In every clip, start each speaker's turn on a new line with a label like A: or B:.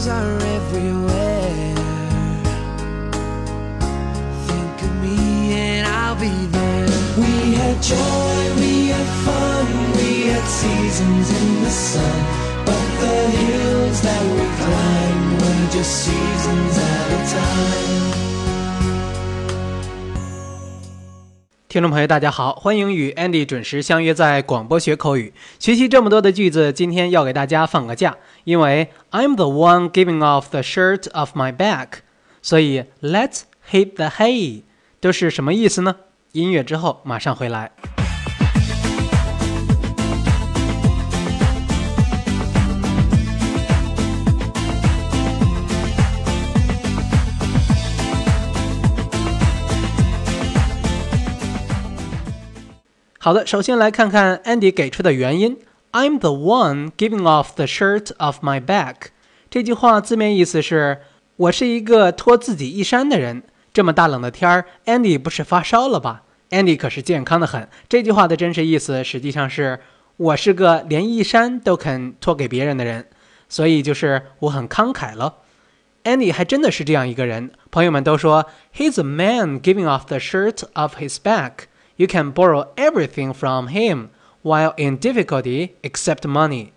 A: girls are everywhere. Think of me and I'll be there. We had joy, we had fun, we had seasons in the sun. But the hills that we climbed were just seasons at a time.
B: 听众朋友，大家好，欢迎与 Andy 准时相约在广播学口语，学习这么多的句子。今天要给大家放个假，因为 I'm the one giving off the shirt of my back，所以 Let's hit the hay 都是什么意思呢？音乐之后马上回来。好的，首先来看看 Andy 给出的原因。I'm the one giving off the shirt of my back。这句话字面意思是：我是一个脱自己衣衫的人。这么大冷的天儿，Andy 不是发烧了吧？Andy 可是健康的很。这句话的真实意思实际上是：我是个连衣衫都肯脱给别人的人，所以就是我很慷慨了。Andy 还真的是这样一个人。朋友们都说：He's a man giving off the shirt of his back。You can borrow everything from him while in difficulty except money。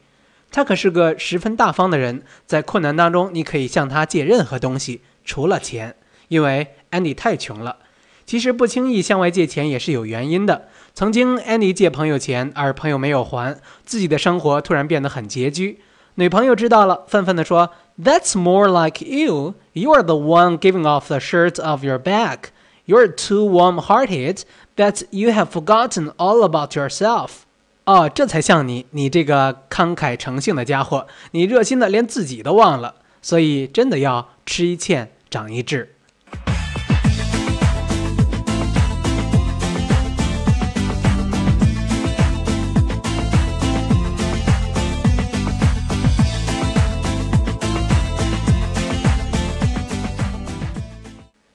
B: 他可是个十分大方的人，在困难当中，你可以向他借任何东西，除了钱，因为 Andy 太穷了。其实不轻易向外借钱也是有原因的。曾经 Andy 借朋友钱，而朋友没有还，自己的生活突然变得很拮据。女朋友知道了，愤愤地说：“That's more like you. You are the one giving off the shirt of your back. You're too warm-hearted that you have forgotten all about yourself。哦，这才像你，你这个慷慨成性的家伙，你热心的连自己都忘了，所以真的要吃一堑长一智。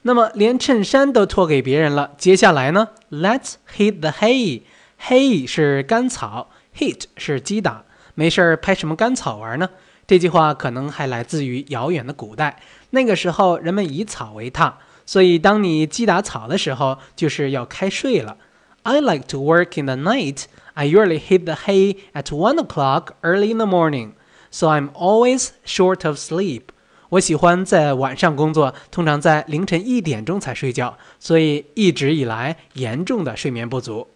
B: 那么连衬衫都脱给别人了，接下来呢？Let's hit the hay。hay 是干草，hit 是击打。没事儿拍什么干草玩呢？这句话可能还来自于遥远的古代，那个时候人们以草为榻，所以当你击打草的时候，就是要开睡了。I like to work in the night. I usually hit the hay at one o'clock early in the morning, so I'm always short of sleep. 我喜欢在晚上工作，通常在凌晨一点钟才睡觉，所以一直以来严重的睡眠不足。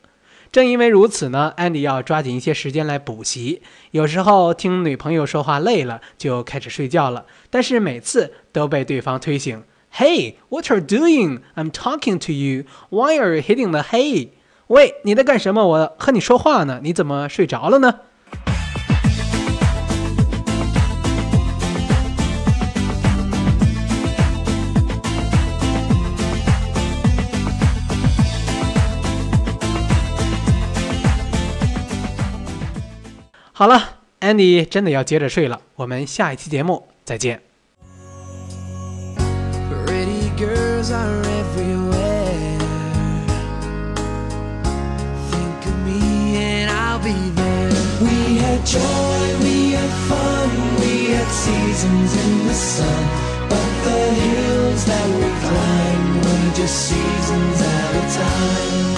B: 正因为如此呢，Andy 要抓紧一些时间来补习。有时候听女朋友说话累了，就开始睡觉了，但是每次都被对方推醒。Hey, what are doing? I'm talking to you. Why are you hitting the hay? 喂，你在干什么？我和你说话呢，你怎么睡着了呢？好了，Andy 真的要接着睡了，我们下一期节目再见。
A: Pretty girls are everywhere. Think of me and I'll be there. We had joy, we had fun, we had seasons in the sun. But the hills that we climb were just seasons at a time.